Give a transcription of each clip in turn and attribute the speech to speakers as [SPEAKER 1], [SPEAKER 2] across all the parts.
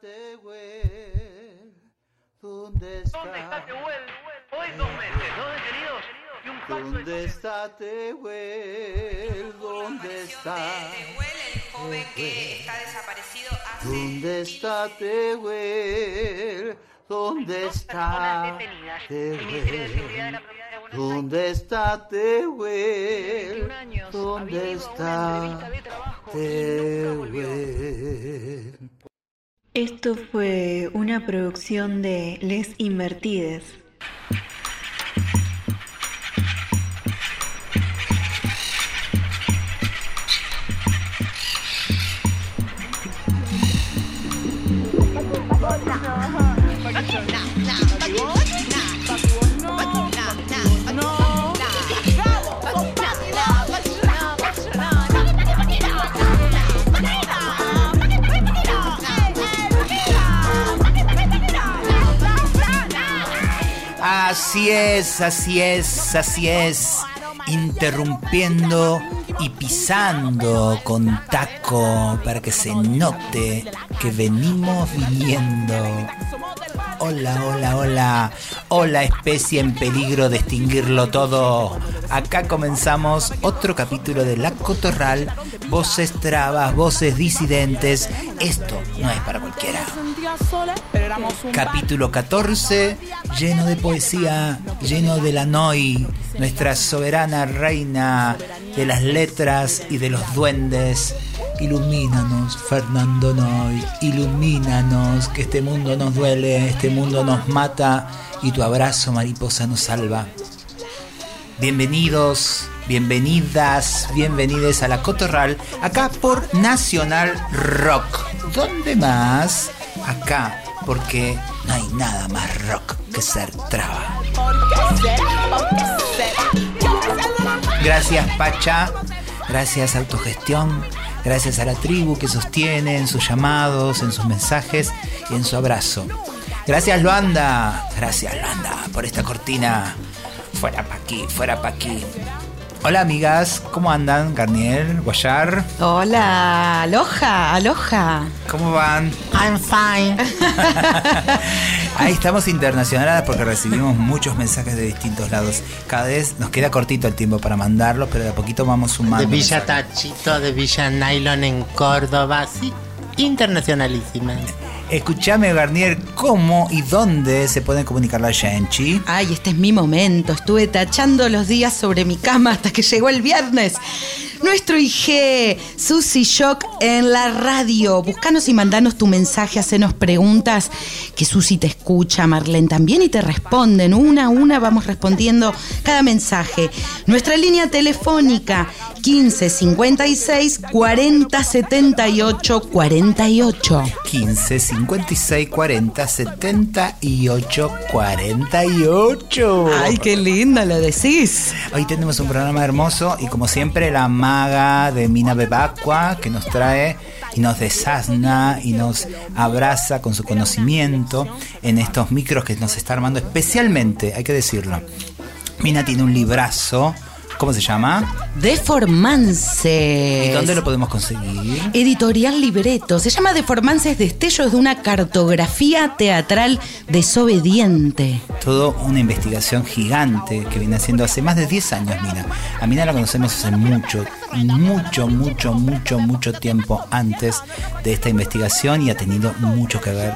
[SPEAKER 1] Tehuel? ¿Dónde está?
[SPEAKER 2] ¿Dónde está Tehuel? Hoy dos meses, dos detenidos y un falso
[SPEAKER 1] ¿Dónde está Tehuel? ¿Dónde está?
[SPEAKER 3] Tehuel, el joven que está desaparecido hace
[SPEAKER 1] ¿Dónde está Tehuel? ¿Dónde está Tehuel? ¿Dónde está Tehuel?
[SPEAKER 2] 21 años
[SPEAKER 1] ¿Dónde está. Tehuel?
[SPEAKER 4] Esto fue una producción de Les Invertides.
[SPEAKER 5] Es, así es, así es. Interrumpiendo y pisando con taco para que se note que venimos viniendo. Hola, hola, hola. Hola, especie en peligro de extinguirlo todo. Acá comenzamos otro capítulo de La Cotorral. Voces trabas, voces disidentes. Esto no es para cualquiera. Capítulo 14, lleno de poesía, lleno de la Noi, nuestra soberana reina de las letras y de los duendes. Ilumínanos, Fernando Noy, ilumínanos, que este mundo nos duele, este mundo nos mata y tu abrazo, mariposa, nos salva. Bienvenidos, bienvenidas, bienvenides a la Cotorral, acá por Nacional Rock. ¿Dónde más? Acá, porque no hay nada más rock que ser traba. Gracias Pacha, gracias Autogestión, gracias a la tribu que sostiene en sus llamados, en sus mensajes y en su abrazo. Gracias Luanda, gracias Luanda por esta cortina. Fuera pa' aquí, fuera pa' aquí. Hola amigas, ¿cómo andan? Garnier, Guayar,
[SPEAKER 6] Hola, aloha, aloha.
[SPEAKER 5] ¿cómo van?
[SPEAKER 6] I'm fine.
[SPEAKER 5] Ahí estamos internacionales porque recibimos muchos mensajes de distintos lados. Cada vez nos queda cortito el tiempo para mandarlos, pero de a poquito vamos sumando.
[SPEAKER 7] De Villa
[SPEAKER 5] mensajes.
[SPEAKER 7] Tachito, de Villa Nylon en Córdoba, sí, internacionalísima.
[SPEAKER 5] Escuchame, Garnier, ¿cómo y dónde se pueden comunicar la Genchi?
[SPEAKER 6] Ay, este es mi momento. Estuve tachando los días sobre mi cama hasta que llegó el viernes. Nuestro IG, Susy Shock en la radio. Búscanos y mandanos tu mensaje, hacenos preguntas, que Susy te escucha, Marlene también, y te responden. Una a una vamos respondiendo cada mensaje. Nuestra línea telefónica, 15 56 40 78 48.
[SPEAKER 5] 15 56 40 78 48.
[SPEAKER 6] Ay, qué lindo lo decís.
[SPEAKER 5] Hoy tenemos un programa hermoso y como siempre la maga de Mina Bebacua que nos trae y nos desasna y nos abraza con su conocimiento en estos micros que nos está armando especialmente, hay que decirlo. Mina tiene un librazo, ¿cómo se llama?
[SPEAKER 6] Deformances.
[SPEAKER 5] ¿Y dónde lo podemos conseguir?
[SPEAKER 6] Editorial Libreto. Se llama Deformances Destellos de una cartografía teatral desobediente.
[SPEAKER 5] Todo una investigación gigante que viene haciendo hace más de 10 años, Mina. A Mina la conocemos hace mucho, mucho, mucho, mucho, mucho tiempo antes de esta investigación y ha tenido mucho que ver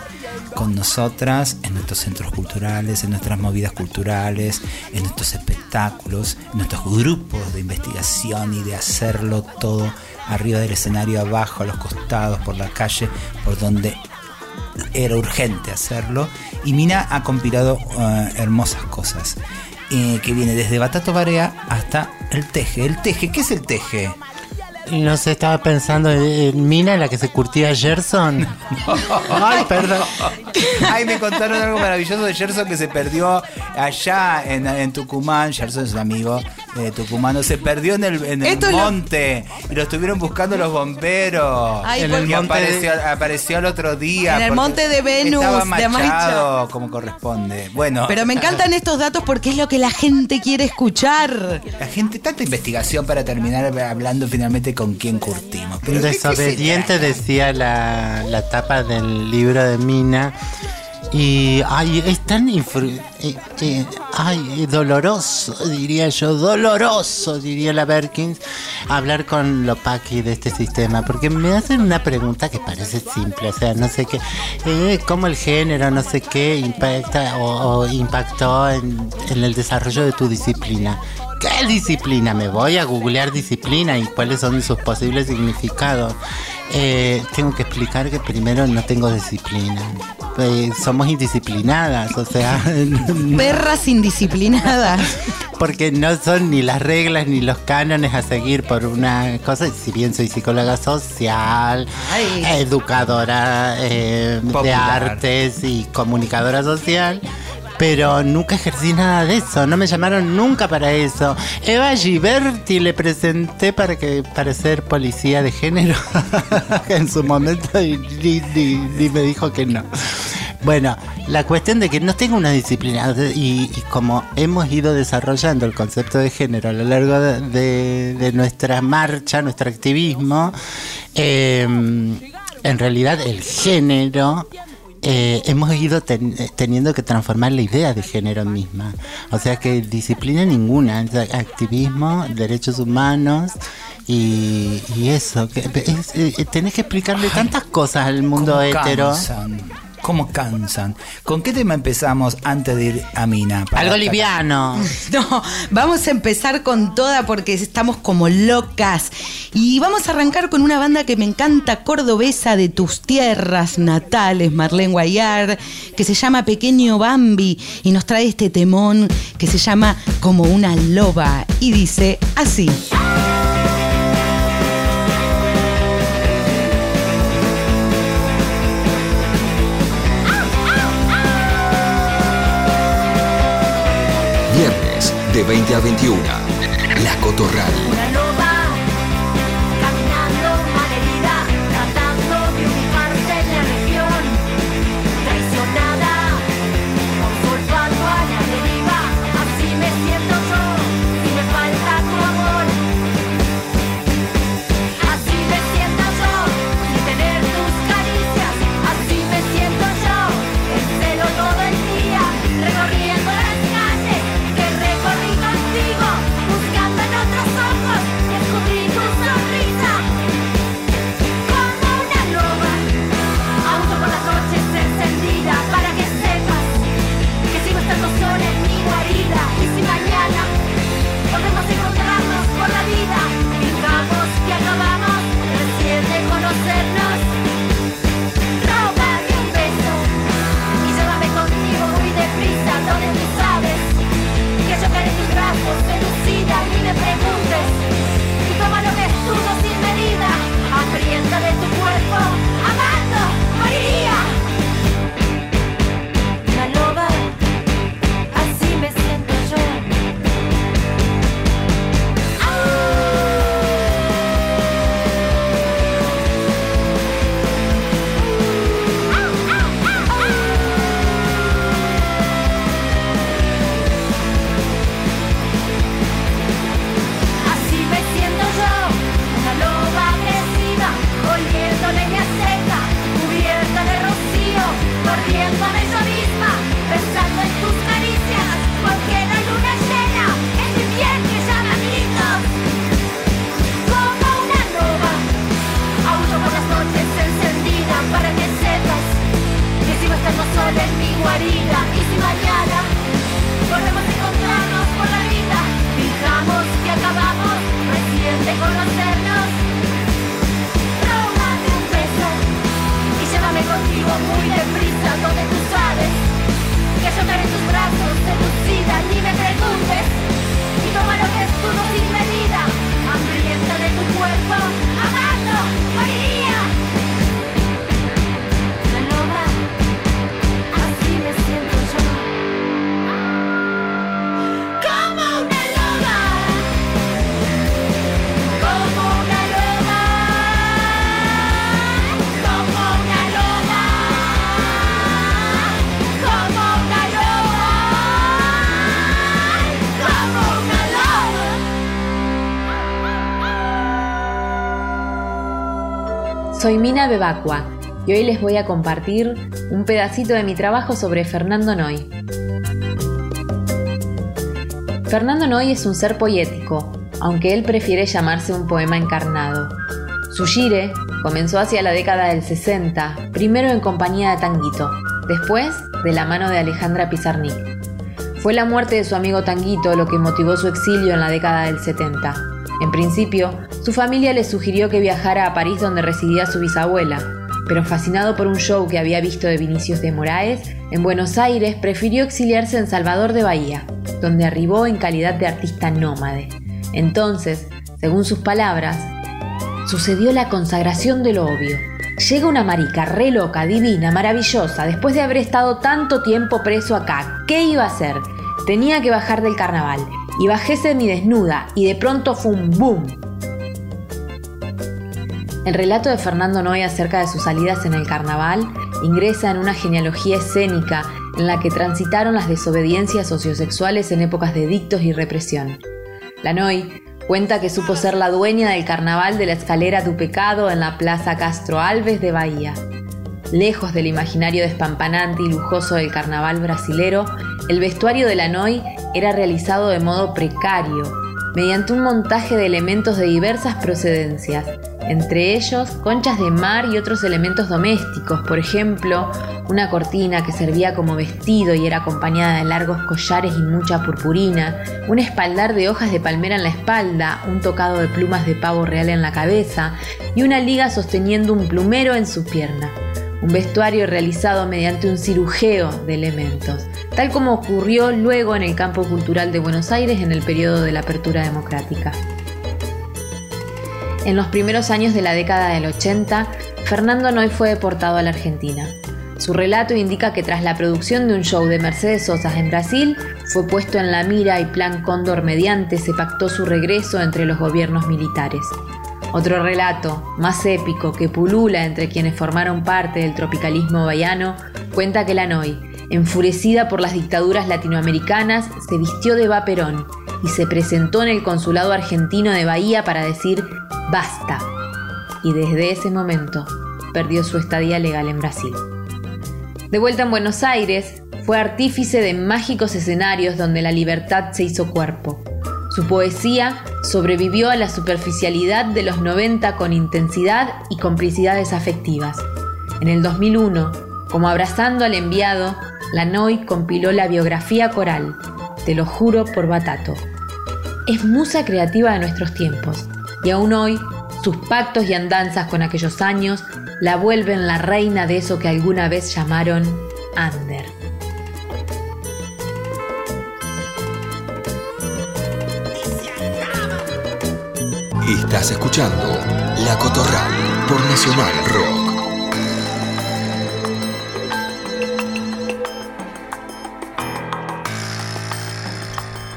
[SPEAKER 5] con nosotras en nuestros centros culturales, en nuestras movidas culturales, en nuestros espectáculos, en nuestros grupos de investigación y de hacerlo todo arriba del escenario, abajo, a los costados, por la calle, por donde era urgente hacerlo. Y Mina ha compilado eh, hermosas cosas. eh, que viene desde Batato Barea hasta el teje. El teje, ¿qué es el teje?
[SPEAKER 7] No sé, estaba pensando en, en Mina, la que se curtía Gerson. Ay, perdón.
[SPEAKER 5] Ay, me contaron algo maravilloso de Gerson que se perdió allá en, en Tucumán. Gerson es un amigo eh, tucumano. Se perdió en el, en el
[SPEAKER 6] Esto es lo-
[SPEAKER 5] monte y lo estuvieron buscando los bomberos.
[SPEAKER 6] Ay,
[SPEAKER 5] en
[SPEAKER 6] por-
[SPEAKER 5] el
[SPEAKER 7] monte
[SPEAKER 5] apareció, apareció el otro día.
[SPEAKER 6] En el monte de Venus,
[SPEAKER 5] Estaba
[SPEAKER 6] de
[SPEAKER 5] machado como corresponde. Bueno,
[SPEAKER 6] Pero me encantan estos datos porque es lo que la gente quiere escuchar.
[SPEAKER 5] la gente, tanta investigación para terminar hablando finalmente con quién curtimos. Pero ¿de qué
[SPEAKER 7] Desobediente decía la, la tapa del libro de Mina. Y ay, es tan infru- eh, eh, ay, doloroso, diría yo, doloroso, diría la Berkins, hablar con Lopaki de este sistema, porque me hacen una pregunta que parece simple, o sea, no sé qué, eh, cómo el género, no sé qué, impacta o, o impactó en, en el desarrollo de tu disciplina. ¿Qué disciplina? Me voy a googlear disciplina y cuáles son sus posibles significados. Eh, tengo que explicar que primero no tengo disciplina. Eh, somos indisciplinadas, o sea,
[SPEAKER 6] Perras indisciplinadas.
[SPEAKER 7] porque no son ni las reglas ni los cánones a seguir por una cosa. Si bien soy psicóloga social,
[SPEAKER 6] Ay.
[SPEAKER 7] educadora eh, de artes y comunicadora social. Pero nunca ejercí nada de eso, no me llamaron nunca para eso. Eva Giberti le presenté para que para ser policía de género en su momento y, me dijo que no. Bueno, la cuestión de que no tengo una disciplina y, y como hemos ido desarrollando el concepto de género a lo largo de, nuestra marcha, nuestro activismo, eh, en realidad el género eh, hemos ido ten- eh, teniendo que transformar la idea de género misma. O sea que disciplina ninguna, activismo, derechos humanos. Y, y eso, que es- eh, tenés que explicarle tantas cosas al mundo
[SPEAKER 5] ¿Cómo
[SPEAKER 7] hetero.
[SPEAKER 5] Cansan? ¿Cómo cansan? ¿Con qué tema empezamos antes de ir a Mina?
[SPEAKER 7] Algo liviano.
[SPEAKER 6] No, vamos a empezar con toda porque estamos como locas. Y vamos a arrancar con una banda que me encanta, cordobesa de tus tierras natales, Marlene Guayar, que se llama Pequeño Bambi y nos trae este temón que se llama Como una loba y dice así.
[SPEAKER 8] De 20 a 21. La Cotorral.
[SPEAKER 9] Bebacua y hoy les voy a compartir un pedacito de mi trabajo sobre Fernando Noy. Fernando Noy es un ser poético, aunque él prefiere llamarse un poema encarnado. Su gire comenzó hacia la década del 60, primero en compañía de Tanguito, después de la mano de Alejandra Pizarnik. Fue la muerte de su amigo Tanguito lo que motivó su exilio en la década del 70. En principio, su familia le sugirió que viajara a París donde residía su bisabuela, pero fascinado por un show que había visto de Vinicius de Moraes, en Buenos Aires prefirió exiliarse en Salvador de Bahía, donde arribó en calidad de artista nómade. Entonces, según sus palabras, sucedió la consagración de lo obvio. Llega una marica re loca, divina, maravillosa, después de haber estado tanto tiempo preso acá. ¿Qué iba a hacer? Tenía que bajar del carnaval. Y bajé desnuda y de pronto fue un boom. El relato de Fernando Noy acerca de sus salidas en el carnaval ingresa en una genealogía escénica en la que transitaron las desobediencias sociosexuales en épocas de dictos y represión. La Noy cuenta que supo ser la dueña del carnaval de la escalera du pecado en la Plaza Castro Alves de Bahía. Lejos del imaginario despampanante y lujoso del carnaval brasilero, el vestuario de la Noy era realizado de modo precario, mediante un montaje de elementos de diversas procedencias, entre ellos conchas de mar y otros elementos domésticos, por ejemplo, una cortina que servía como vestido y era acompañada de largos collares y mucha purpurina, un espaldar de hojas de palmera en la espalda, un tocado de plumas de pavo real en la cabeza y una liga sosteniendo un plumero en su pierna. Un vestuario realizado mediante un cirujeo de elementos, tal como ocurrió luego en el campo cultural de Buenos Aires en el periodo de la apertura democrática. En los primeros años de la década del 80, Fernando Noy fue deportado a la Argentina. Su relato indica que tras la producción de un show de Mercedes Sosa en Brasil, fue puesto en la mira y Plan Cóndor mediante se pactó su regreso entre los gobiernos militares. Otro relato, más épico, que pulula entre quienes formaron parte del tropicalismo bahiano, cuenta que la Noy, enfurecida por las dictaduras latinoamericanas, se vistió de vaperón y se presentó en el consulado argentino de Bahía para decir basta. Y desde ese momento perdió su estadía legal en Brasil. De vuelta en Buenos Aires, fue artífice de mágicos escenarios donde la libertad se hizo cuerpo. Su poesía sobrevivió a la superficialidad de los 90 con intensidad y complicidades afectivas. En el 2001, como abrazando al enviado, Lanoy compiló la biografía coral, Te lo juro por Batato. Es musa creativa de nuestros tiempos, y aún hoy sus pactos y andanzas con aquellos años la vuelven la reina de eso que alguna vez llamaron Under.
[SPEAKER 8] Estás escuchando La Cotorral por Nacional Rock.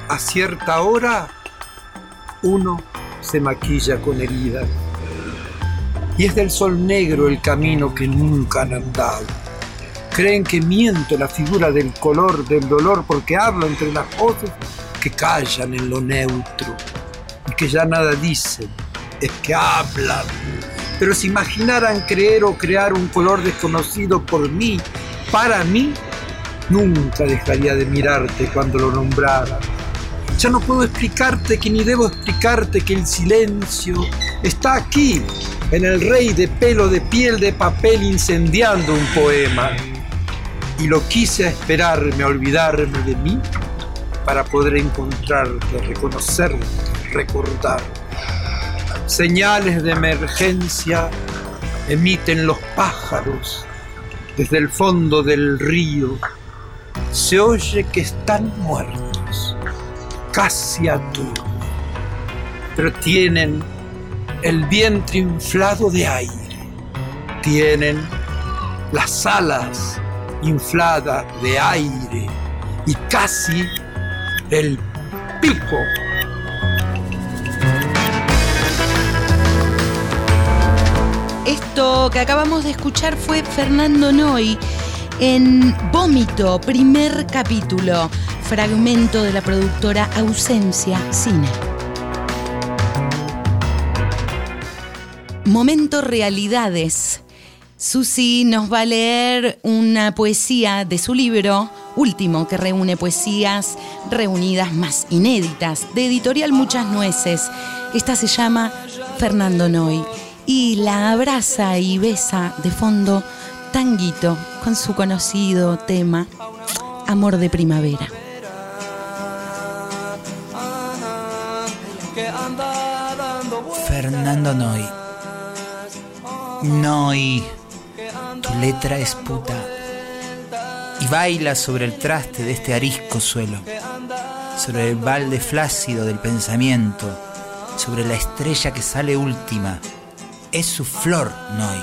[SPEAKER 10] A cierta hora, uno se maquilla con heridas. Y es del sol negro el camino que nunca han andado. Creen que miento la figura del color del dolor porque hablo entre las voces que callan en lo neutro que ya nada dicen, es que hablan. Pero si imaginaran creer o crear un color desconocido por mí, para mí, nunca dejaría de mirarte cuando lo nombrara ya no puedo explicarte que ni debo explicarte que el silencio está aquí, en el rey de pelo de piel de papel incendiando un poema. Y lo quise a esperarme, a olvidarme de mí, para poder encontrarte, reconocerte, recordar. Señales de emergencia emiten los pájaros desde el fondo del río. Se oye que están muertos casi a todo, pero tienen el vientre inflado de aire, tienen las alas infladas de aire y casi el pico.
[SPEAKER 6] Que acabamos de escuchar fue Fernando Noy en Vómito, primer capítulo fragmento de la productora Ausencia Cine. Momento Realidades. Susi nos va a leer una poesía de su libro último que reúne poesías reunidas más inéditas de editorial Muchas Nueces. Esta se llama Fernando Noy y la abraza y besa de fondo Tanguito con su conocido tema Amor de Primavera.
[SPEAKER 5] Fernando Noy. Noy. Tu letra es puta. Y baila sobre el traste de este arisco suelo. Sobre el balde flácido del pensamiento. Sobre la estrella que sale última. Es su flor, Noy.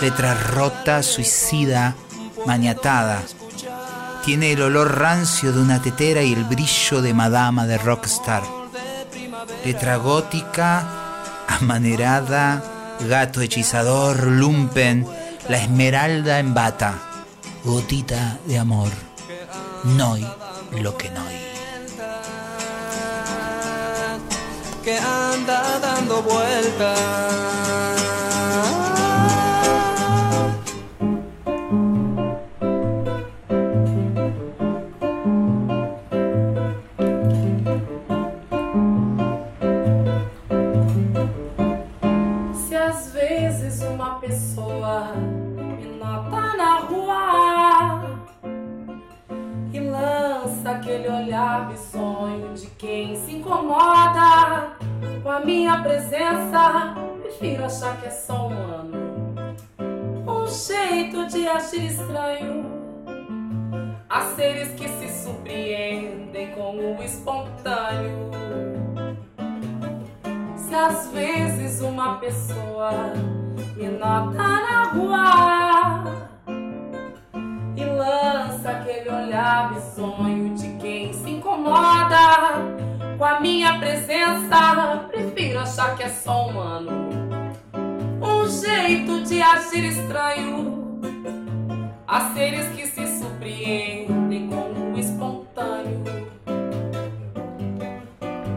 [SPEAKER 5] Letra rota, suicida, maniatada. Tiene el olor rancio de una tetera y el brillo de madama de rockstar. Letra gótica, amanerada, gato hechizador, lumpen, la esmeralda en bata, gotita de amor, noy lo que noy.
[SPEAKER 11] que anda dando vueltas.
[SPEAKER 12] aquele olhar bizonho de quem se incomoda com a minha presença, prefiro achar que é só um ano. Um jeito de agir estranho. Há seres que se surpreendem com o espontâneo. Se às vezes uma pessoa me nota na rua e lança aquele olhar bizonho de quem se incomoda com a minha presença, prefiro achar que é só um ano. Um jeito de agir estranho. Há seres que se surpreendem com o espontâneo.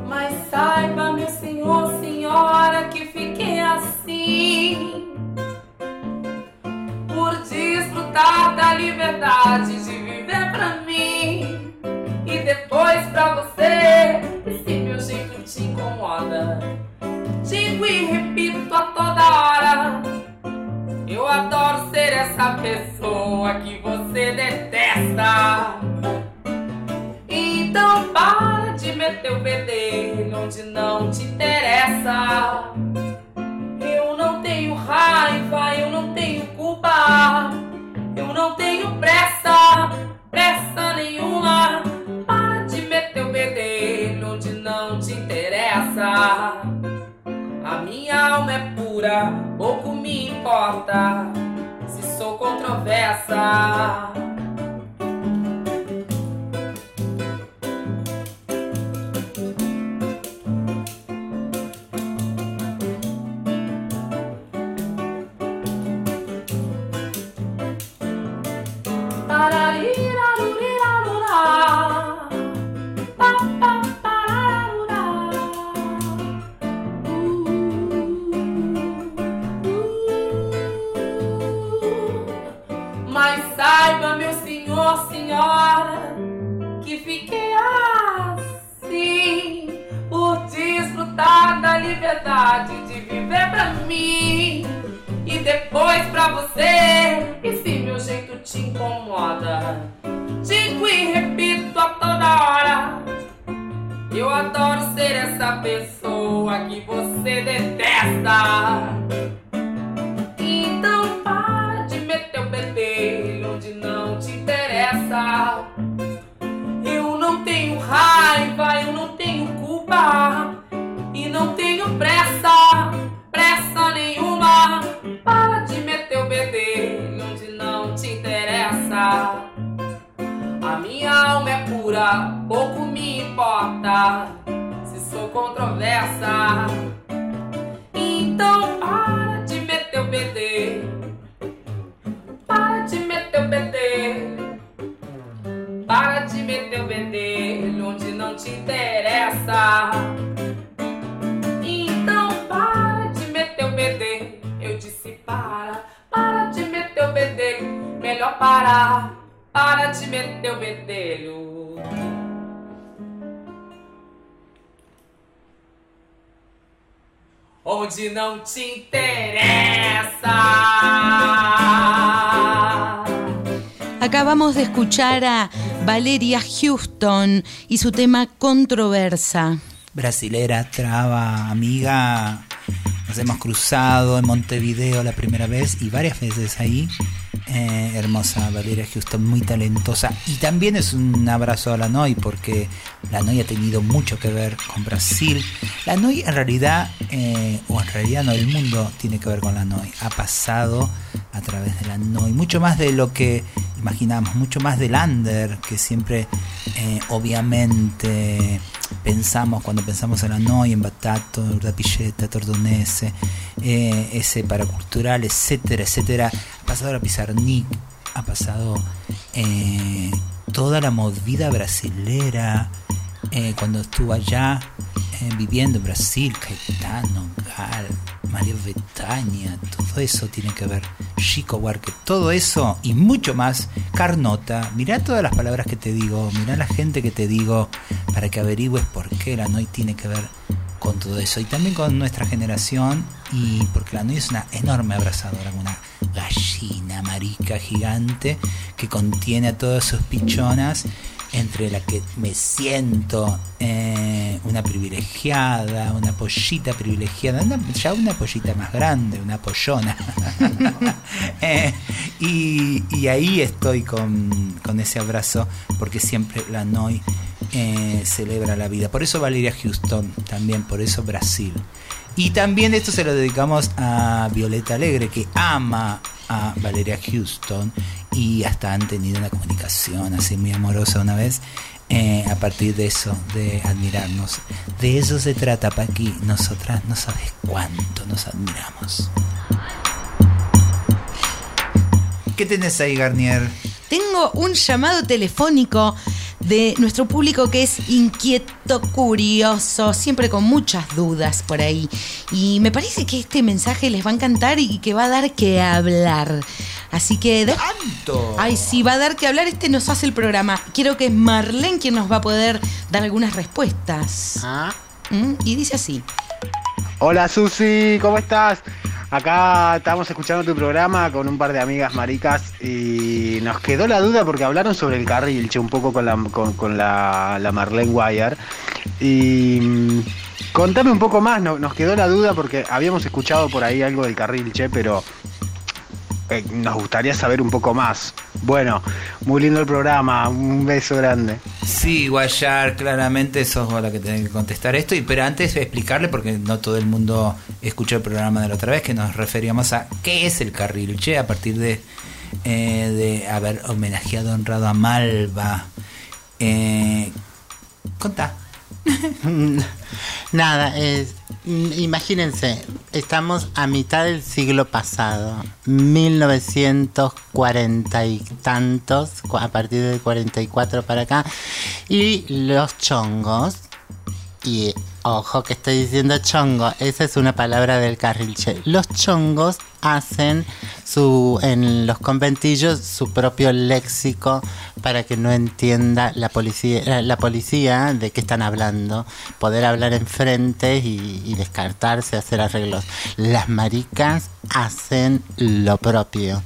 [SPEAKER 12] Mas saiba, meu senhor, senhora, que fiquei assim por desfrutar da liberdade de viver pra mim e depois pra você. E meu jeito te incomoda, digo e repito a toda hora. Eu adoro ser essa pessoa que você detesta. Então para de meter o bedelho onde não te interessa. Eu não tenho raiva, eu não tenho culpa. Eu não tenho pressa, pressa nenhuma. Para de meter o bedelho A minha alma é pura, pouco me importa se sou controversa. Não te interessa.
[SPEAKER 6] Acabamos de escuchar a Valeria Houston y su tema Controversa.
[SPEAKER 5] Brasilera, traba, amiga. Nos hemos cruzado en Montevideo la primera vez y varias veces ahí. Eh, hermosa Valeria Houston, muy talentosa. Y también es un abrazo a la NOI porque la NOI ha tenido mucho que ver con Brasil. La NOI en realidad, eh, o en realidad no, el mundo tiene que ver con la NOI. Ha pasado a través de la NOI, mucho más de lo que imaginamos, mucho más del under que siempre eh, obviamente pensamos cuando pensamos en la NOI, en Batato, Urdapilleta, Tordonese, eh, ese paracultural, etcétera, etcétera. Ha pasado la Pizarnik, ha pasado eh, toda la movida brasilera, eh, cuando estuvo allá eh, viviendo en Brasil, Caetano, Gal, Mario Betania, todo eso tiene que ver, Chico Huarque, todo eso y mucho más, Carnota, mirá todas las palabras que te digo, mirá la gente que te digo, para que averigües por qué la NOI tiene que ver con todo eso. Y también con nuestra generación y porque la NOI es una enorme abrazadora, una gallina marica gigante que contiene a todas sus pichonas entre la que me siento eh, una privilegiada, una pollita privilegiada, una- ya una pollita más grande, una pollona. Eh, y, ahí estoy con, con ese abrazo, porque siempre la NOI eh, celebra la vida. Por eso Valeria Houston, también por eso Brasil. Y también esto se lo dedicamos a Violeta Alegre, que ama a Valeria Houston y hasta han tenido una comunicación así muy amorosa una vez. eh, a partir de eso, de admirarnos. De eso se trata, Paqui. Nosotras no sabes cuánto nos admiramos. ¿Qué tenés ahí, Garnier?
[SPEAKER 6] Tengo un llamado telefónico de nuestro público que es inquieto, curioso, siempre con muchas dudas por ahí. Y me parece que este mensaje les va a encantar y que va a dar que hablar. Así que... de- Ay, sí, va a dar que hablar. Este nos hace el programa. Quiero que es Marlene quien nos va a poder dar algunas respuestas. ¿Mm? Y dice así.
[SPEAKER 13] Hola Susi, ¿cómo estás? Acá estamos escuchando tu programa con un par de amigas maricas y nos quedó la duda porque hablaron sobre el carril, che, un poco con la, con, la, la Marlene Wire. Y mm, contame un poco más, no- nos quedó la duda porque habíamos escuchado por ahí algo del carril, che, pero eh, nos gustaría saber un poco más. Bueno, muy lindo el programa, un beso grande.
[SPEAKER 5] Sí, Guayar, claramente sos vos la que tenés que contestar esto. Y, pero antes de explicarle, porque no todo el mundo escuchó el programa de la otra vez, que nos referíamos a qué es el carril, che, a partir de, eh, de haber homenajeado, honrado a Malva. Eh, contá.
[SPEAKER 7] Nada, es, imagínense, estamos a mitad del siglo pasado, 1940 y tantos, a partir del 44 para acá, y los chongos, y ojo que estoy diciendo chongo, esa es una palabra del carrilche, los chongos hacen su en los conventillos su propio léxico para que no entienda la policía la, la policía de qué están hablando. Poder hablar enfrente y, y descartarse hacer arreglos. Las maricas hacen lo propio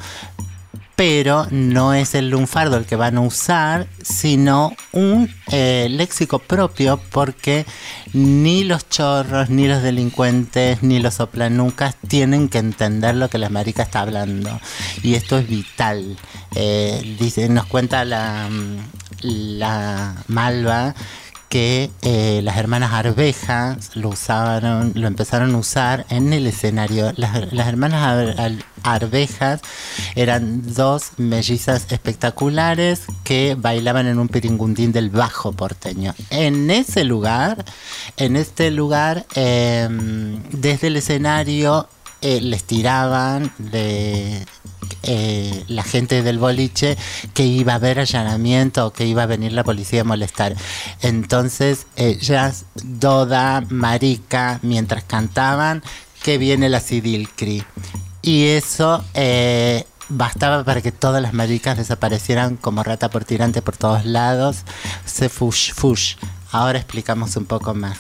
[SPEAKER 7] pero no es el lunfardo el que van a usar, sino un eh, léxico propio porque ni los chorros, ni los delincuentes, ni los soplanucas tienen que entender lo que la marica está hablando. Y esto es vital. Eh, dice, nos cuenta la, mm, la Malva que eh, las hermanas Arvejas lo usaron, lo empezaron a usar en el escenario. Las, hermanas Ar- Ar- Arvejas eran dos mellizas espectaculares que bailaban en un piringundín del bajo porteño. En ese lugar, en este lugar, eh, desde el escenario eh, les tiraban de eh, la gente del boliche que iba a haber allanamiento que iba a venir la policía a molestar. Entonces, ellas, Doda, Marica, mientras cantaban, que viene la Sidilcri. Y eso eh, bastaba para que todas las maricas desaparecieran como rata por tirante por todos lados. Se fush, fush. Ahora explicamos un poco más.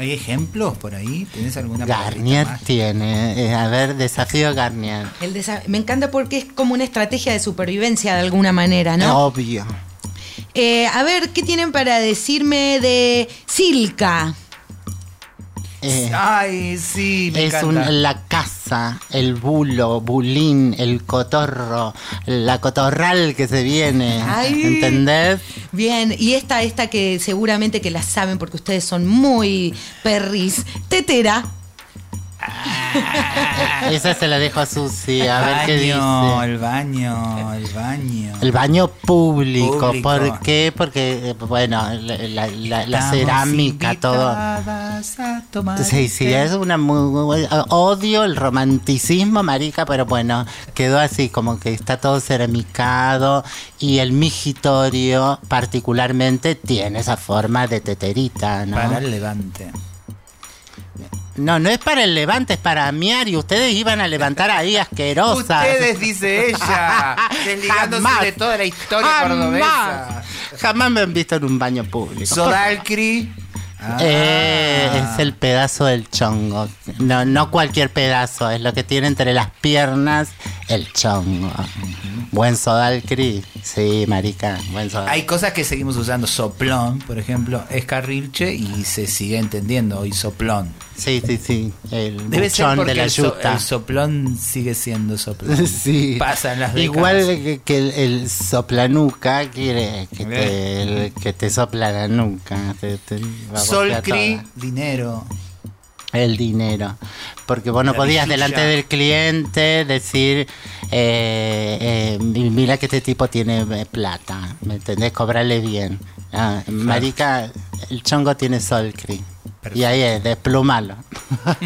[SPEAKER 5] ¿Hay ejemplos por ahí? ¿Tenés alguna
[SPEAKER 7] Garnier tiene, eh, a ver, desafío Garnier.
[SPEAKER 6] El desa- me encanta porque es como una estrategia de supervivencia de alguna manera, ¿no?
[SPEAKER 7] Obvio.
[SPEAKER 6] Eh, a ver, ¿qué tienen para decirme de Silka?
[SPEAKER 7] Eh,
[SPEAKER 5] Ay, sí, me
[SPEAKER 7] es
[SPEAKER 5] encanta.
[SPEAKER 7] un- la casa, el bulo, bulín, el cotorro, la cotorral que se viene.
[SPEAKER 6] Ay.
[SPEAKER 7] ¿Entendés?
[SPEAKER 6] Bien, y esta, esta que seguramente que la saben porque ustedes son muy perris. Tetera.
[SPEAKER 7] Esa se la dejo a Susi, a ver qué dice.
[SPEAKER 5] El baño, el baño.
[SPEAKER 7] El baño público,
[SPEAKER 5] Público.
[SPEAKER 7] ¿por qué? Porque, eh, bueno, la, la- la- cerámica, todo.
[SPEAKER 5] a
[SPEAKER 7] Sí, sí, es una muy- odio el romanticismo, marica, pero bueno, quedó así como que está todo ceramicado y el migitorio particularmente tiene esa forma de teterita, ¿no?
[SPEAKER 5] Para el levante.
[SPEAKER 7] No, no es para el levante, es para miar y ustedes iban a levantar ahí asquerosas.
[SPEAKER 5] Ustedes, dice ella, desligándose
[SPEAKER 7] Jamás.
[SPEAKER 5] de toda la historia
[SPEAKER 7] Jamás.
[SPEAKER 5] cordobesa.
[SPEAKER 7] Jamás me han visto en un baño público.
[SPEAKER 5] Sodalcri. Ah.
[SPEAKER 7] Eh, es el pedazo del chongo. No, no cualquier pedazo, es lo que tiene entre las piernas el chongo. Buen sodalcri. Sí, marica, buen sodal.
[SPEAKER 5] Hay cosas que seguimos usando. Soplón, por ejemplo, es carrilche y se sigue entendiendo hoy soplón.
[SPEAKER 7] Sí, sí, sí. El
[SPEAKER 5] Debe ser
[SPEAKER 7] buchón
[SPEAKER 5] porque
[SPEAKER 7] de la
[SPEAKER 5] el, so- el soplón sigue siendo soplón.
[SPEAKER 7] Sí.
[SPEAKER 5] Pasan las décadas.
[SPEAKER 7] Igual que, que el, el soplanuca quiere que te, el- que te sopla la nuca. Te, te babosea
[SPEAKER 5] Solcri,
[SPEAKER 7] toda.
[SPEAKER 5] dinero.
[SPEAKER 7] El dinero. Porque vos no
[SPEAKER 5] La
[SPEAKER 7] podías delante del cliente decir, eh, eh, mi- mira que este tipo tiene eh, plata, ¿me entendés? Cobrarle bien. Ah, marica, el chongo tiene Y ahí es, desplumalo.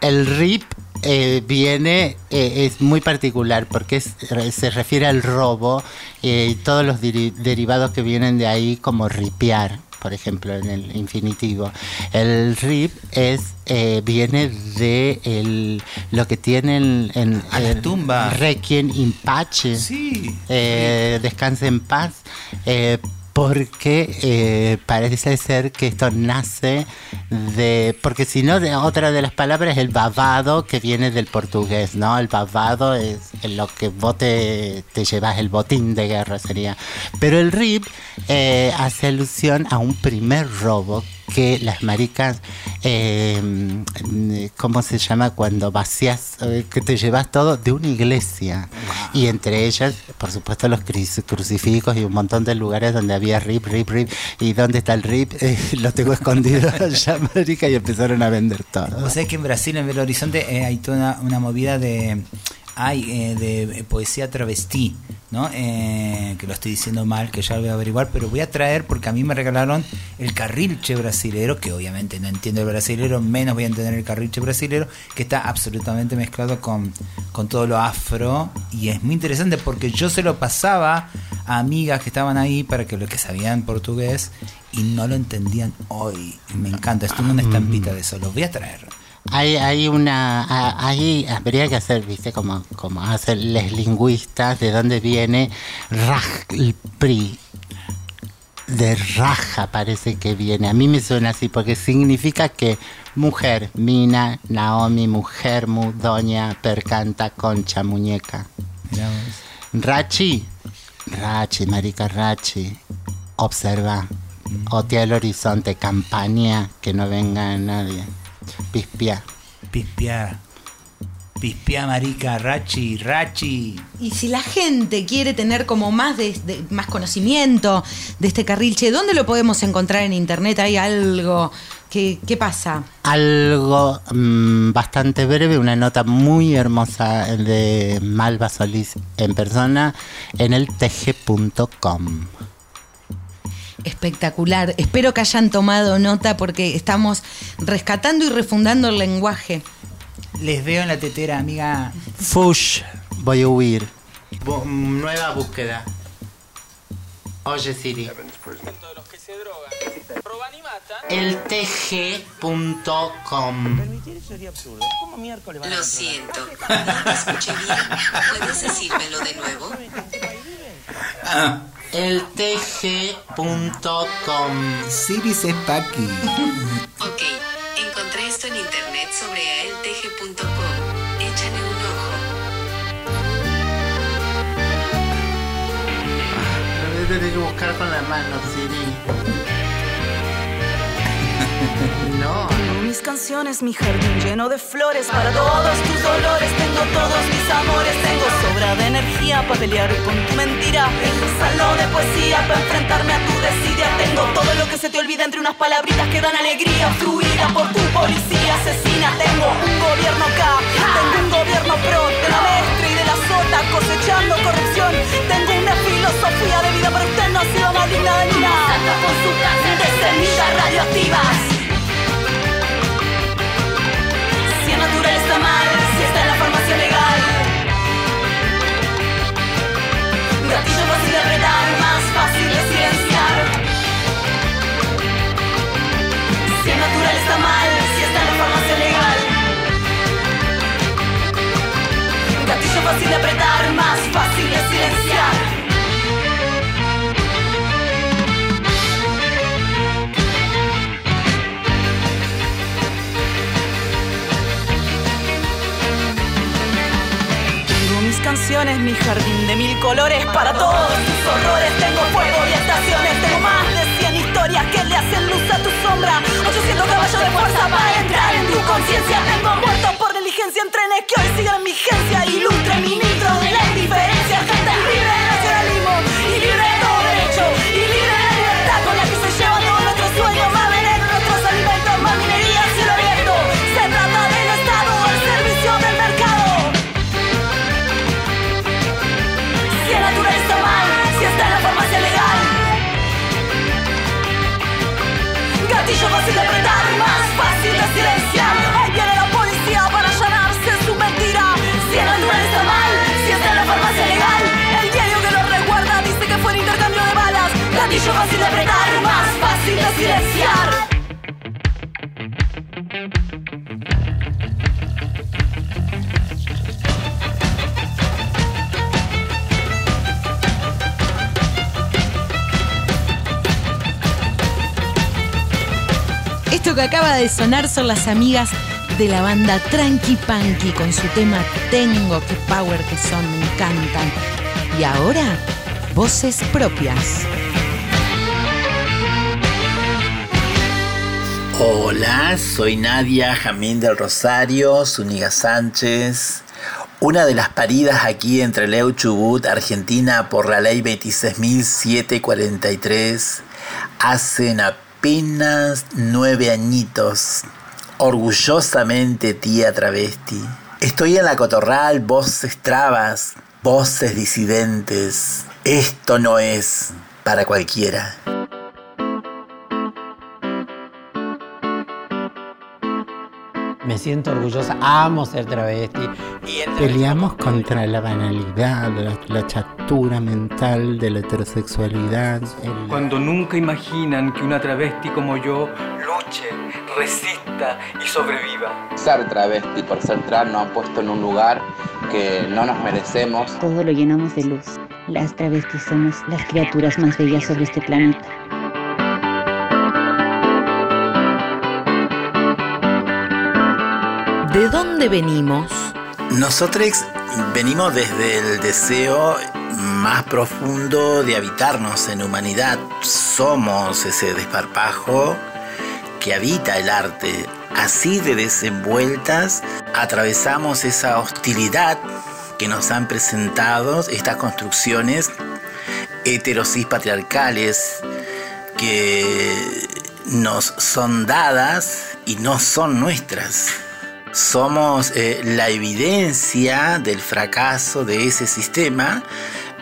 [SPEAKER 7] el RIP eh, viene, eh, es muy particular porque es- se refiere al robo eh, y todos los deri- derivados que vienen de ahí como ripear, por ejemplo, en el infinitivo. El RIP es eh, viene de el, lo que tienen en
[SPEAKER 5] A la
[SPEAKER 7] el
[SPEAKER 5] tumba.
[SPEAKER 7] Requiem in pace.
[SPEAKER 5] Sí.
[SPEAKER 7] Eh, descanse en paz. eh, porque eh, parece ser que esto nace de. Porque si no, de, otra de las palabras es el babado que viene del portugués, ¿no? El babado es lo que vos te, llevas, el botín de guerra sería. Pero el RIP eh, hace alusión a un primer robo que las maricas, eh, ¿cómo se llama? Cuando vacías, eh, que te llevas todo de una iglesia. Y entre ellas, por supuesto, los crucifijos y un montón de lugares donde había rip, rip, rip. ¿Y dónde está el rip? Eh, lo tengo escondido allá, marica, y empezaron a vender todo.
[SPEAKER 5] O sea que en Brasil, en Belo Horizonte, eh, hay toda una, una movida de, hay, eh, de poesía travestí, ¿no? Eh, que lo estoy diciendo mal, que ya lo voy a averiguar, pero voy a traer porque a mí me regalaron el carrilche brasilero, que obviamente no entiendo el brasilero, menos voy a entender el carrilche brasilero, que está absolutamente mezclado con, con todo lo afro, y es muy interesante porque yo se lo pasaba a amigas que estaban ahí para que lo que sabían portugués y no lo entendían hoy. Me encanta, esto es una estampita de eso, lo voy a traer.
[SPEAKER 7] Hay, hay una, a- hay, habría que hacer, viste, como, como hacen los lingüistas, de dónde viene Rajlpri. De raja parece que viene. A mí me suena así porque significa que mujer, mina, Naomi, mujer, mu, doña, percanta, concha, muñeca. Rachi, Rachi, marica Rachi, observa, otea el horizonte, campaña, que no venga nadie, pispia.
[SPEAKER 5] Pispiar. Pispiar, marica, rachi, rachi.
[SPEAKER 6] Y si la gente quiere tener como más de, de- más conocimiento de este carrilche, ¿dónde lo podemos encontrar en internet? ¿Hay algo? ¿Qué, qué pasa?
[SPEAKER 7] Algo mm, bastante breve, una nota muy hermosa de Malva Solís en persona en el tg.com.
[SPEAKER 6] Espectacular. Espero que hayan tomado nota porque estamos rescatando y refundando el lenguaje.
[SPEAKER 5] Les veo en la tetera, amiga.
[SPEAKER 7] Fush, voy a huir. nueva búsqueda. Oye Siri.
[SPEAKER 11] matan,
[SPEAKER 7] eltg.com.
[SPEAKER 3] Lo siento, no te escuché bien. ¿Puedes decírmelo de nuevo?
[SPEAKER 7] eltg.com.
[SPEAKER 14] Siri Paki.
[SPEAKER 3] Ok, encontré esto en internet sobre aeltg.com. Échale un ojo.
[SPEAKER 7] Lo tener que buscar con la mano, Siri. No.
[SPEAKER 15] Mis canciones, mi jardín lleno de flores para todos tus dolores. Tengo todos mis amores, tengo sobra de energía para pelear con tu mentira. Tengo salón de poesía para enfrentarme a tu desidia. Tengo todo lo que se te olvida entre unas palabritas que dan alegría. Fluida por tu policía asesina. Tengo un gobierno acá, tengo un gobierno pro de la maestra y de la sota cosechando corrupción. Tengo una filosofía de vida, pero usted no ha sido más digna de nada. con su cáncer de semillas radioactivas. Natural está mal, si está en la farmacia legal. Gatillo fácil de apretar, más fácil de silenciar. Si es natural está mal, si está en la farmacia legal. Gatillo fácil de apretar, más fácil colores para todos tus horrores. Tengo fuego y estaciones, tengo más de 100 historias que le hacen luz a tu sombra. 800 caballos de fuerza para entrar en tu conciencia. Tengo muertos por negligencia en trenes que hoy siguen en vigencia. Ilustre ministro de la indiferencia, que
[SPEAKER 6] acaba de sonar son las amigas de la banda Tranqui Punky con su tema Tengo, qué power que son, me encantan. Y ahora, voces propias.
[SPEAKER 14] Hola, soy Nadia Jamín del Rosario, Zúñiga Sánchez, una de las paridas aquí entre Leu Chubut, Argentina, por la ley 26.743, hacen apenas nueve añitos. Orgullosamente tía travesti. Estoy en la cotorral, voces trabas, voces disidentes. Esto no es para cualquiera.
[SPEAKER 7] Me siento orgullosa, amo ser travesti. Peleamos contra la banalidad, la, la chatura mental de la heterosexualidad. el-
[SPEAKER 16] Cuando nunca imaginan que una travesti como yo luche, resista y sobreviva.
[SPEAKER 17] Ser travesti por ser trans nos ha puesto en un lugar que no nos merecemos.
[SPEAKER 18] Todo lo llenamos de luz. Las travestis somos las criaturas más bellas sobre este planeta.
[SPEAKER 6] ¿De dónde venimos?
[SPEAKER 14] Nosotros venimos desde el deseo más profundo de habitarnos en humanidad. Somos ese desparpajo que habita el arte. Así de desenvueltas atravesamos esa hostilidad que nos han presentado estas construcciones heterosis patriarcales que nos son dadas y no son nuestras. Somos eh, la evidencia del fracaso de ese sistema,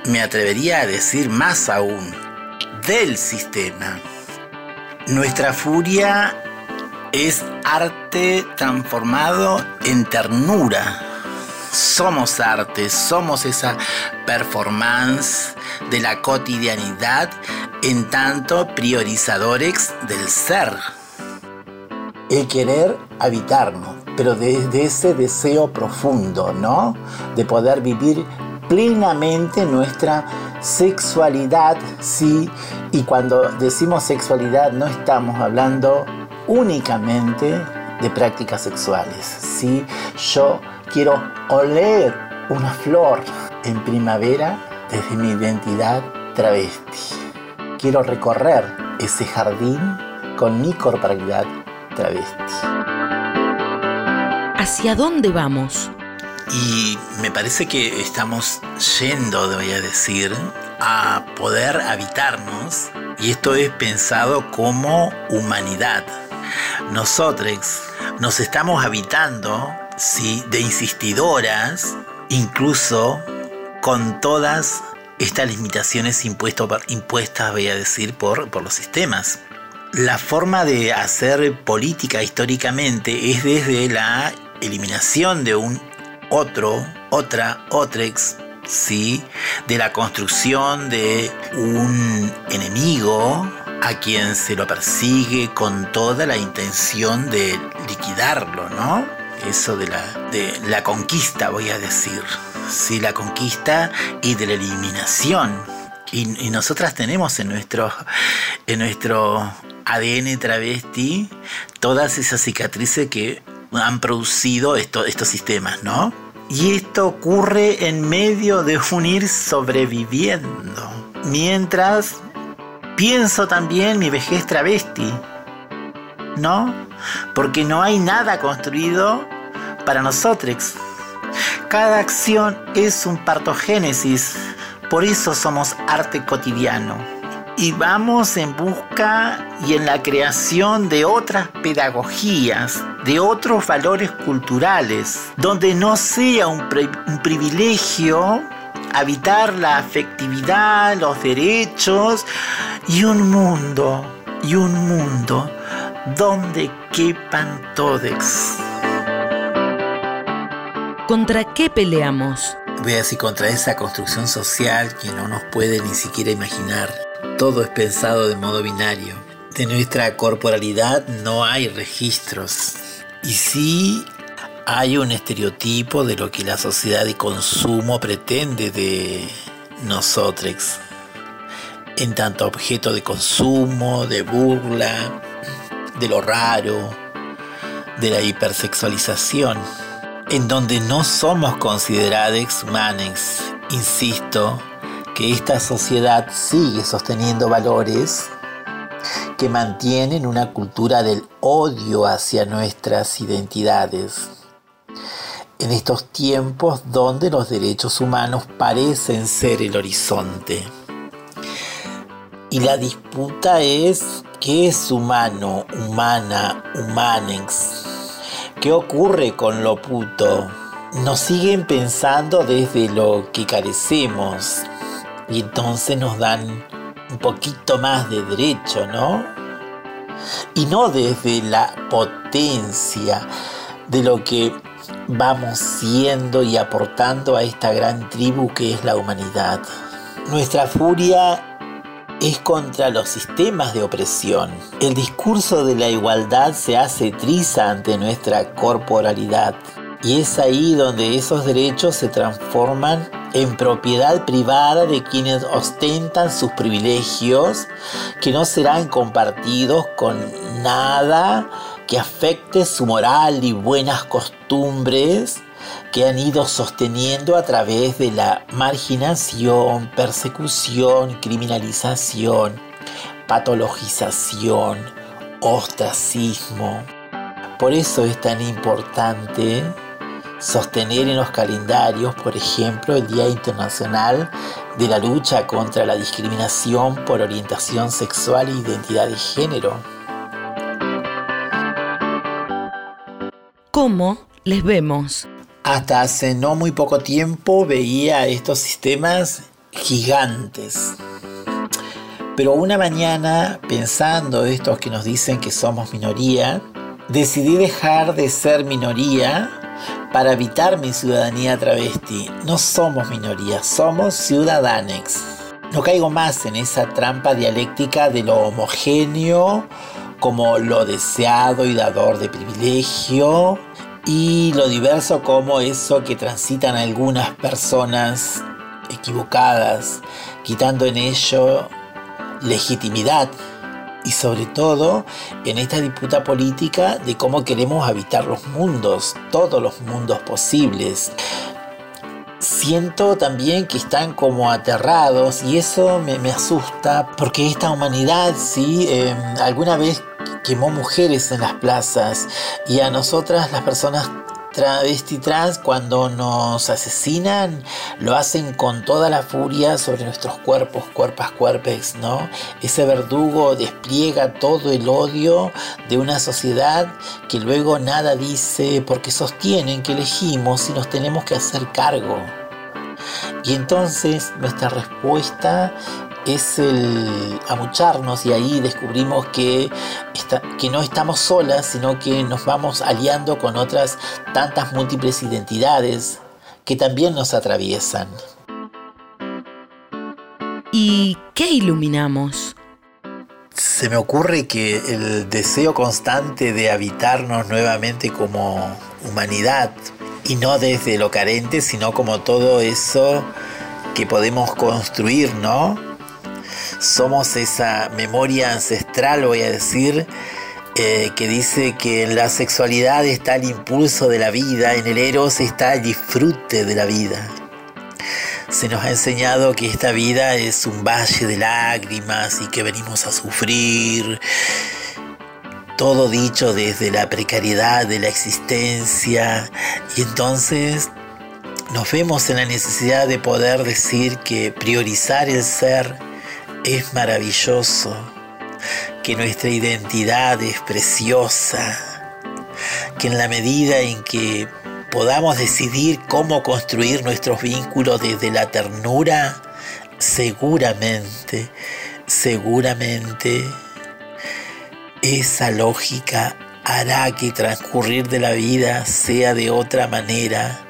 [SPEAKER 14] me atrevería a decir más aún, del sistema. Nuestra furia es arte transformado en ternura. Somos arte, somos esa performance de la cotidianidad en tanto priorizadores del ser.
[SPEAKER 19] el querer habitarnos, pero desde ese deseo profundo, ¿no? De poder vivir plenamente nuestra sexualidad, sí, y cuando decimos sexualidad no estamos hablando únicamente de prácticas sexuales, sí, yo quiero oler una flor en primavera desde mi identidad travesti. Quiero recorrer ese jardín con mi corporalidad travesti.
[SPEAKER 6] ¿Hacia dónde vamos?
[SPEAKER 14] Y me parece que estamos yendo, voy a decir, a poder habitarnos, y esto es pensado como humanidad. Nosotros nos estamos habitando, sí, de insistidoras, incluso con todas estas limitaciones impuestas, voy a decir, por, por los sistemas. La forma de hacer política históricamente es desde la eliminación de un otro, otra, otrex, ¿sí? de la construcción de un enemigo a quien se lo persigue con toda la intención de liquidarlo, ¿no? Eso de la, de la conquista, voy a decir. Sí, la conquista y de la eliminación. Y, y nosotras tenemos en nuestro, en nuestro ADN travesti todas esas cicatrices que han producido esto- estos sistemas, ¿no? Y esto ocurre en medio de un ir sobreviviendo. Mientras pienso también mi vejez travesti, ¿no? Porque no hay nada construido para nosotros. Cada acción es un partogénesis, por eso somos arte cotidiano. Y vamos en busca y en la creación de otras pedagogías, de otros valores culturales, donde no sea un, un privilegio habitar la afectividad, los derechos y un mundo, y un mundo donde quepan todos.
[SPEAKER 6] ¿Contra qué peleamos?
[SPEAKER 14] Voy a decir contra esa construcción social que no nos puede ni siquiera imaginar. Todo es pensado de modo binario. De nuestra corporalidad no hay registros. Y sí hay un estereotipo de lo que la sociedad de consumo pretende de nosotros. En tanto objeto de consumo, de burla, de lo raro, de la hipersexualización en donde no somos considerados humanos. Insisto que esta sociedad sigue sosteniendo valores que mantienen una cultura del odio hacia nuestras identidades. En estos tiempos donde los derechos humanos parecen ser el horizonte. Y la disputa es qué es humano, humana, humanex. ¿Qué ocurre con lo puto? Nos siguen pensando desde lo que carecemos y entonces nos dan un poquito más de derecho, ¿no? Y no desde la potencia de lo que vamos siendo y aportando a esta gran tribu que es la humanidad. Nuestra furia es contra los sistemas de opresión. El discurso de la igualdad se hace triza ante nuestra corporalidad. Y es ahí donde esos derechos se transforman en propiedad privada de quienes ostentan sus privilegios, que no serán compartidos con nada que afecte su moral y buenas costumbres que han ido sosteniendo a través de la marginación, persecución, criminalización, patologización, ostracismo. Por eso es tan importante sostener en los calendarios, por ejemplo, el Día Internacional de la Lucha contra la Discriminación por Orientación Sexual e Identidad de Género.
[SPEAKER 6] ¿Cómo les vemos?
[SPEAKER 14] Hasta hace no muy poco tiempo veía estos sistemas gigantes. Pero una mañana, pensando estos que nos dicen que somos minoría, decidí dejar de ser minoría para evitar mi ciudadanía travesti. No somos minoría, somos ciudadanex. No caigo más en esa trampa dialéctica de lo homogéneo como lo deseado y dador de privilegio y lo diverso como eso que transitan algunas personas equivocadas, quitando en ello legitimidad y sobre todo en esta disputa política de cómo queremos habitar los mundos, todos los mundos posibles. Siento también que están como aterrados y eso me, asusta porque esta humanidad, sí, eh, alguna vez quemó mujeres en las plazas y a nosotras las personas travesti trans cuando nos asesinan lo hacen con toda la furia sobre nuestros cuerpos, cuerpas, cuerpes, ¿no? Ese verdugo despliega todo el odio de una sociedad que luego nada dice porque sostienen que elegimos y nos tenemos que hacer cargo. Y entonces nuestra respuesta es el amucharnos y ahí descubrimos que, está- que no estamos solas, sino que nos vamos aliando con otras tantas múltiples identidades que también nos atraviesan.
[SPEAKER 6] ¿Y qué iluminamos?
[SPEAKER 14] Se me ocurre que el deseo constante de habitarnos nuevamente como humanidad, y no desde lo carente, sino como todo eso que podemos construir, ¿no? Somos esa memoria ancestral, voy a decir, eh, que dice que en la sexualidad está el impulso de la vida, en el eros está el disfrute de la vida. Se nos ha enseñado que esta vida es un valle de lágrimas y que venimos a sufrir. Todo dicho desde la precariedad de la existencia. Y entonces nos vemos en la necesidad de poder decir que priorizar el ser es maravilloso, que nuestra identidad es preciosa, que en la medida en que podamos decidir cómo construir nuestros vínculos desde la ternura, seguramente, seguramente esa lógica hará que transcurrir de la vida sea de otra manera,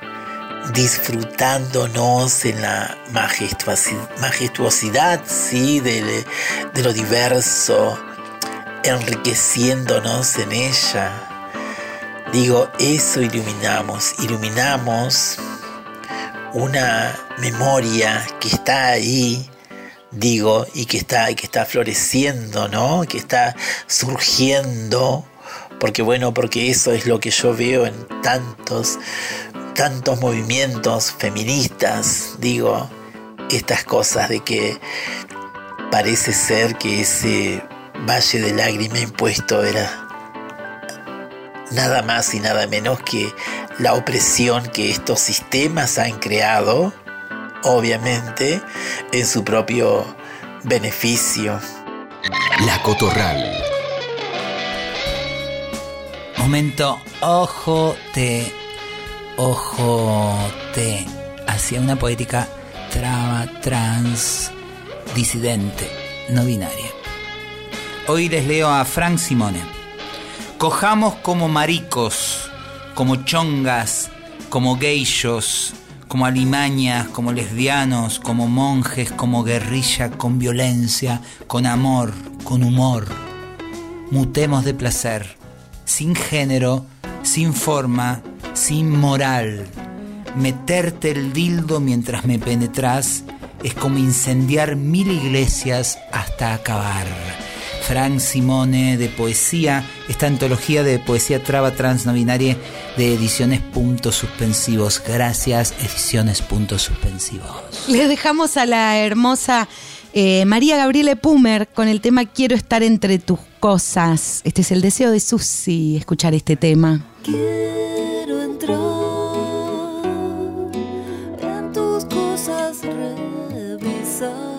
[SPEAKER 14] disfrutándonos en la majestuosi- majestuosidad ¿sí? de, de lo diverso, enriqueciéndonos en ella. Digo, eso iluminamos, iluminamos una memoria que está ahí, digo, y que está, que está floreciendo, ¿no? Que está surgiendo, porque bueno, porque eso es lo que yo veo en tantos, tantos movimientos feministas, digo, estas cosas de que parece ser que ese valle de lágrima impuesto era nada más y nada menos que la opresión que estos sistemas han creado, obviamente, en su propio beneficio.
[SPEAKER 8] La Cotorral.
[SPEAKER 5] Momento, ojo te, ojo te, hacia una poética traba, trans, disidente, no binaria. Hoy les leo a Frank Simone. Cojamos como maricos, como chongas, como geishos, como alimañas, como lesbianos, como monjes, como guerrilla, con violencia, con amor, con humor. Mutemos de placer, sin género, sin forma, sin moral. Meterte el dildo mientras me penetras es como incendiar mil iglesias hasta acabar. Frank Simone de poesía, esta antología de poesía traba trans no binaria de ediciones puntos suspensivos. Gracias, ediciones puntos suspensivos.
[SPEAKER 6] Les dejamos a la hermosa eh, María Gabriele Pumer con el tema Quiero estar entre tus cosas. Este es el deseo de Susi, escuchar este tema.
[SPEAKER 20] Quiero entrar en tus cosas, revisar,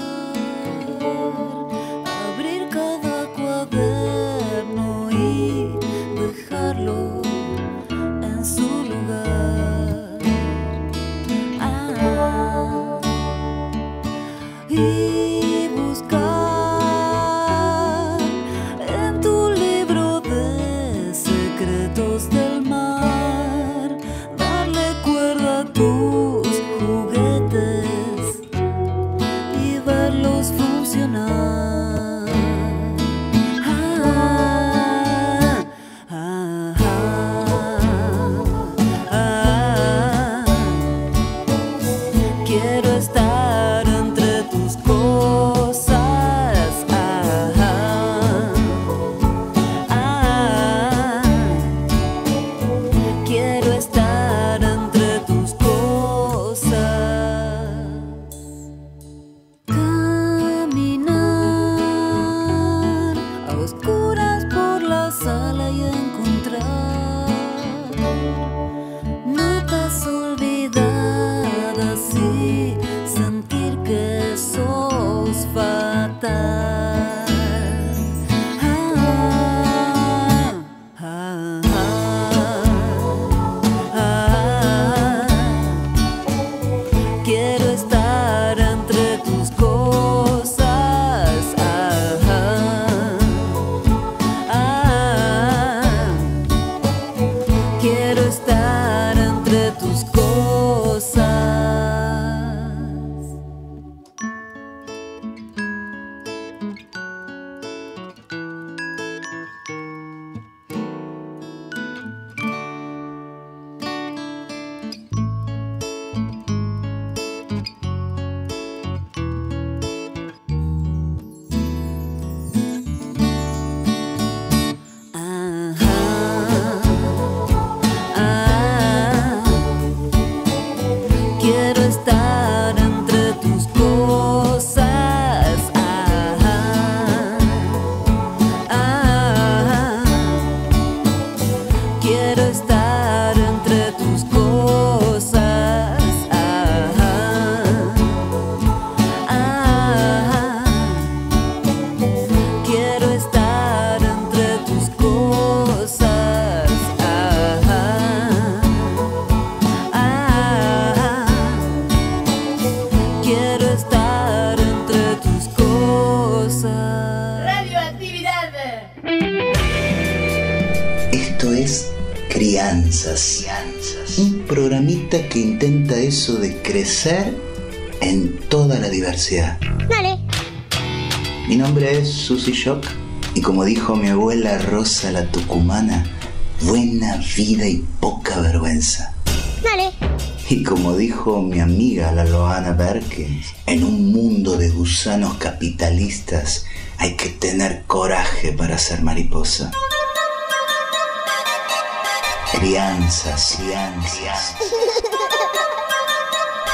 [SPEAKER 21] crecer en toda la diversidad.
[SPEAKER 22] Dale.
[SPEAKER 21] Mi nombre es Susy Shock y como dijo mi abuela Rosa la Tucumana, buena vida y poca vergüenza.
[SPEAKER 22] Dale.
[SPEAKER 21] Y como dijo mi amiga la Loana Berkins, en un mundo de gusanos capitalistas hay que tener coraje para ser mariposa. Crianzas, crianzas.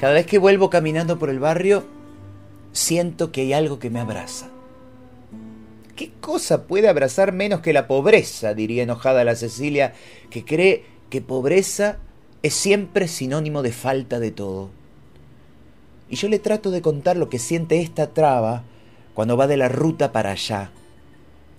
[SPEAKER 21] Cada vez que vuelvo caminando por el barrio, siento que hay algo que me abraza. ¿Qué cosa puede abrazar menos que la pobreza? diría enojada la Cecilia, que cree que pobreza es siempre sinónimo de falta de todo. Y yo le trato de contar lo que siente esta traba cuando va de la ruta para allá,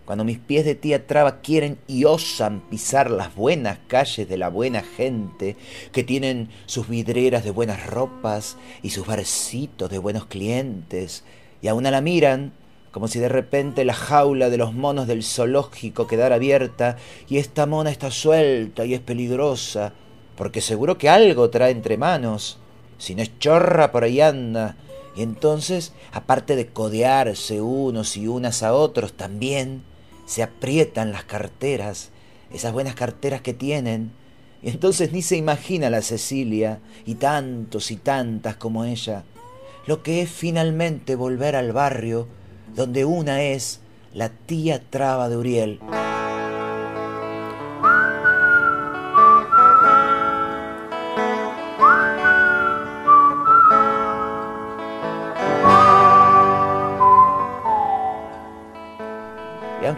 [SPEAKER 21] cuando mis pies de tía traba quieren y osan pisar las buenas calles de la buena gente, que tienen sus vidrieras de buenas ropas y sus barcitos de buenos clientes, y aún la miran como si de repente la jaula de los monos del zoológico quedara abierta y esta mona está suelta y es peligrosa, porque seguro que algo trae entre manos, si no es chorra por ahí anda, y entonces, aparte de codearse unos y unas a otros, también se aprietan las carteras, esas buenas carteras que tienen, y entonces ni se imagina la Cecilia, y tantos y tantas como ella, lo que es finalmente volver al barrio donde una es la tía traba de Uriel.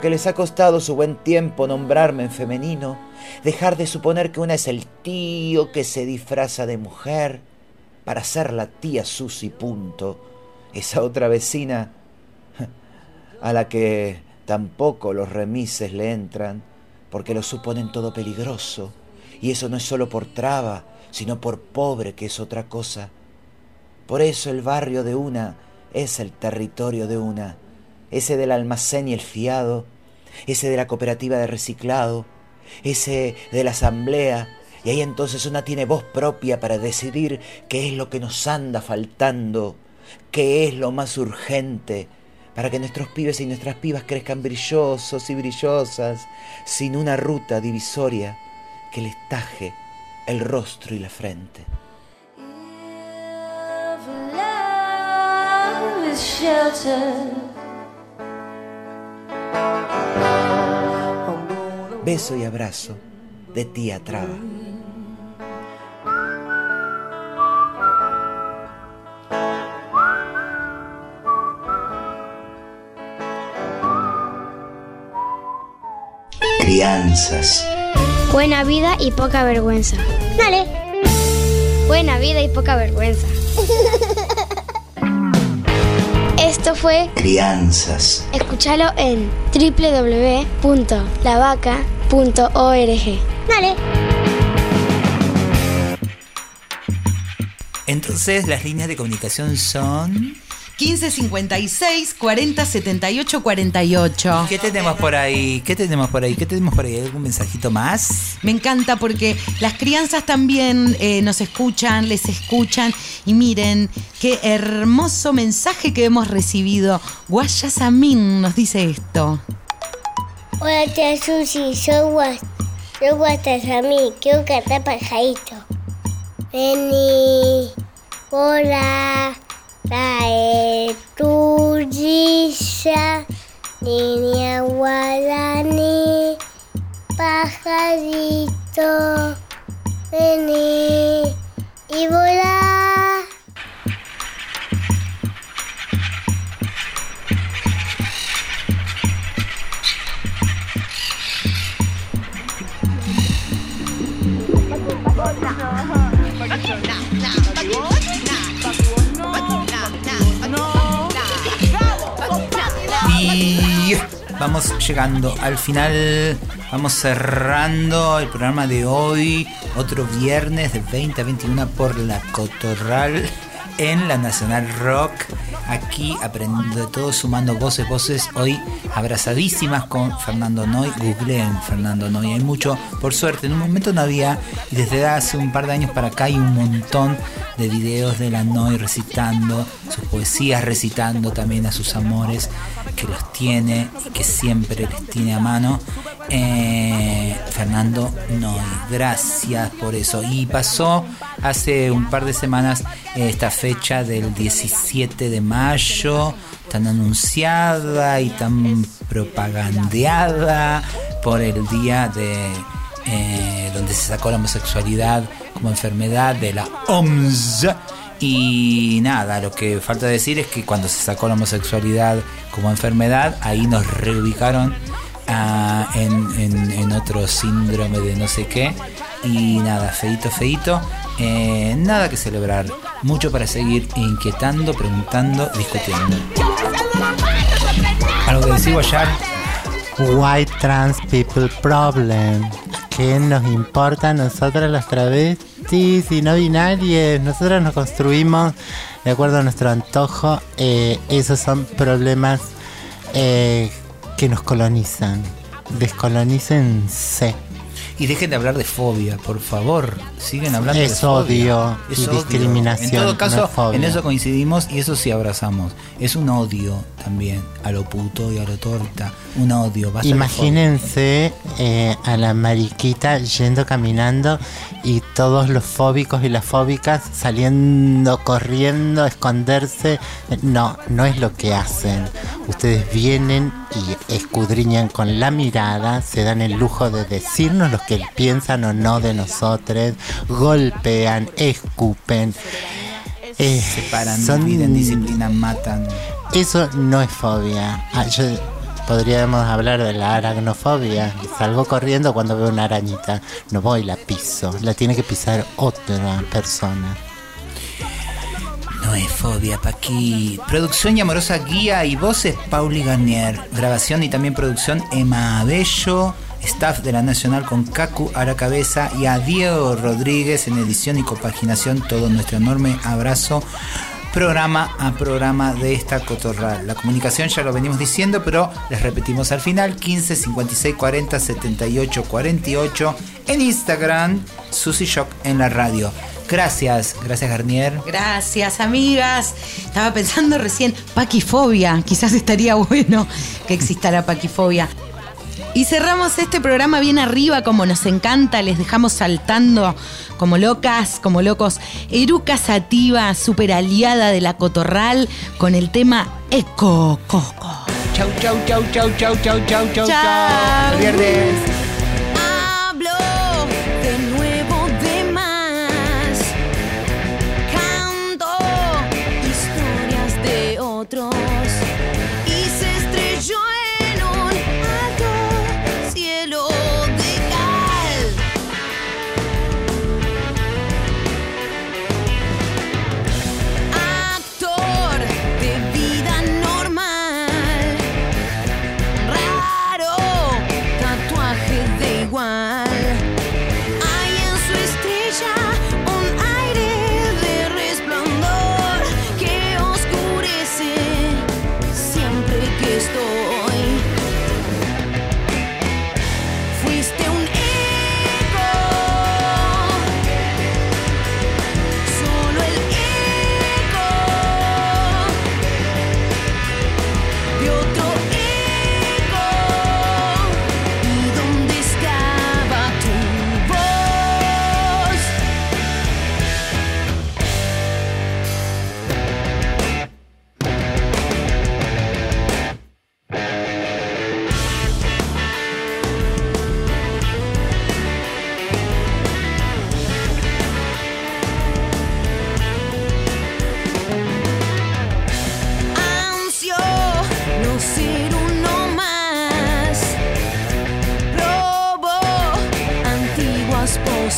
[SPEAKER 21] Aunque les ha costado su buen tiempo nombrarme en femenino, dejar de suponer que una es el tío que se disfraza de mujer para ser la tía Susi punto, esa otra vecina a la que tampoco los remises le entran, porque lo suponen todo peligroso, y eso no es solo por traba, sino por pobre, que es otra cosa. Por eso el barrio de una es el territorio de una, ese del almacén y el fiado, ese de la cooperativa de reciclado, ese de la asamblea, y ahí entonces una tiene voz propia para decidir qué es lo que nos anda faltando, qué es lo más urgente, para que nuestros pibes y nuestras pibas crezcan brillosos y brillosas, sin una ruta divisoria que les taje el rostro y la frente. Beso y abrazo de tía Traba. Crianzas.
[SPEAKER 22] Buena vida y poca vergüenza. Dale. Buena vida y poca vergüenza. Esto fue
[SPEAKER 21] Crianzas.
[SPEAKER 22] Escúchalo en www.lavaca.org. Dale.
[SPEAKER 21] Entonces las líneas de comunicación son...
[SPEAKER 6] 1556 40 78 48.
[SPEAKER 21] ¿Qué tenemos por ahí? ¿Qué tenemos por ahí? ¿Qué tenemos por ahí? ¿Algún mensajito más?
[SPEAKER 6] Me encanta porque las crianzas también eh, nos escuchan, les escuchan y miren qué hermoso mensaje que hemos recibido. Guayasamín nos dice esto.
[SPEAKER 23] Hola, tía Susi, soy Guas. Soy. Quiero cantar pajarito. Vení, hola, trae tu risa, niña guaraní, pajarito, vení y volá.
[SPEAKER 5] Vamos llegando al final, vamos cerrando el programa de hoy, otro viernes de 20 a 21 por la Cotorral en la Nacional Rock. Aquí aprendiendo de todo, sumando voces, voces. Hoy abrazadísimas con Fernando Noy. Googleen Fernando Noy. Hay mucho, por suerte, en un momento no había, y desde hace un par de años para acá hay un montón de videos de la Noy recitando sus poesías, recitando también a sus amores, que los tiene y que siempre les tiene a mano. Eh, Fernando Noy, gracias por eso. Y pasó hace un par de semanas eh, esta fecha del 17 de mayo, tan anunciada y tan propagandeada por el día de eh, donde se sacó la homosexualidad como enfermedad de la OMS. Y nada, lo que falta decir es que cuando se sacó la homosexualidad como enfermedad, ahí nos reubicaron ah, en, en- en otro síndrome de no sé qué. Y nada, feito, feito. Eh, nada que celebrar. Mucho para seguir inquietando, preguntando, discutiendo. ¿Algo que decir, Guayar?
[SPEAKER 7] White trans people problem. ¿Qué nos importa a nosotras las travestis y no binarias? Nosotras nos construimos de acuerdo a nuestro antojo. Eh, esos son problemas eh, que nos colonizan. Descolonícense.
[SPEAKER 5] Y dejen de hablar de fobia, por favor. Siguen hablando de
[SPEAKER 7] Es
[SPEAKER 5] fobia.
[SPEAKER 7] odio y discriminación,
[SPEAKER 5] En todo
[SPEAKER 7] no
[SPEAKER 5] caso,
[SPEAKER 7] es
[SPEAKER 5] en eso coincidimos y eso sí abrazamos. Es un odio también a lo puto y a lo torta. Un odio. de
[SPEAKER 7] Imagínense eh, a la mariquita yendo caminando y todos los fóbicos y las fóbicas saliendo, corriendo, a esconderse. No, no es lo que hacen. Ustedes vienen y escudriñan con la mirada, se dan el lujo de decirnos lo que piensan o no de nosotros, golpean, escupen. eh,
[SPEAKER 5] Separan,
[SPEAKER 7] son-
[SPEAKER 5] disciplina, matan.
[SPEAKER 7] eso no es fobia. Ah, yo- podríamos hablar de la aracnofobia. Salgo corriendo cuando veo una arañita. No voy, la piso. La tiene que pisar otra persona.
[SPEAKER 5] No es fobia, Paqui. Producción y amorosa guía y voces Pauli Garnier. Grabación y también producción Emma Abello. Staff de la Nacional con Cacu a la cabeza y a Diego Rodríguez en edición y compaginación. Todo nuestro enorme abrazo. Programa a programa de esta cotorral. La comunicación ya lo venimos diciendo, pero les repetimos al final: 15 56 40 78 48 en Instagram, Susy Shock en la radio. Gracias, gracias Garnier.
[SPEAKER 6] Gracias, amigas. Estaba pensando recién, paquifobia. Quizás estaría bueno que exista la paquifobia. Y cerramos este programa bien arriba, como nos encanta. Les dejamos saltando como locas, como locos. Eruca Sativa, super aliada de la Cotorral, con el tema Eco Coco.
[SPEAKER 5] Chau, chau, chau, chau, chau, chau, chau, chau,
[SPEAKER 6] Chau.
[SPEAKER 5] chau. Viernes.
[SPEAKER 11] Hablo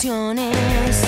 [SPEAKER 6] ilusiones.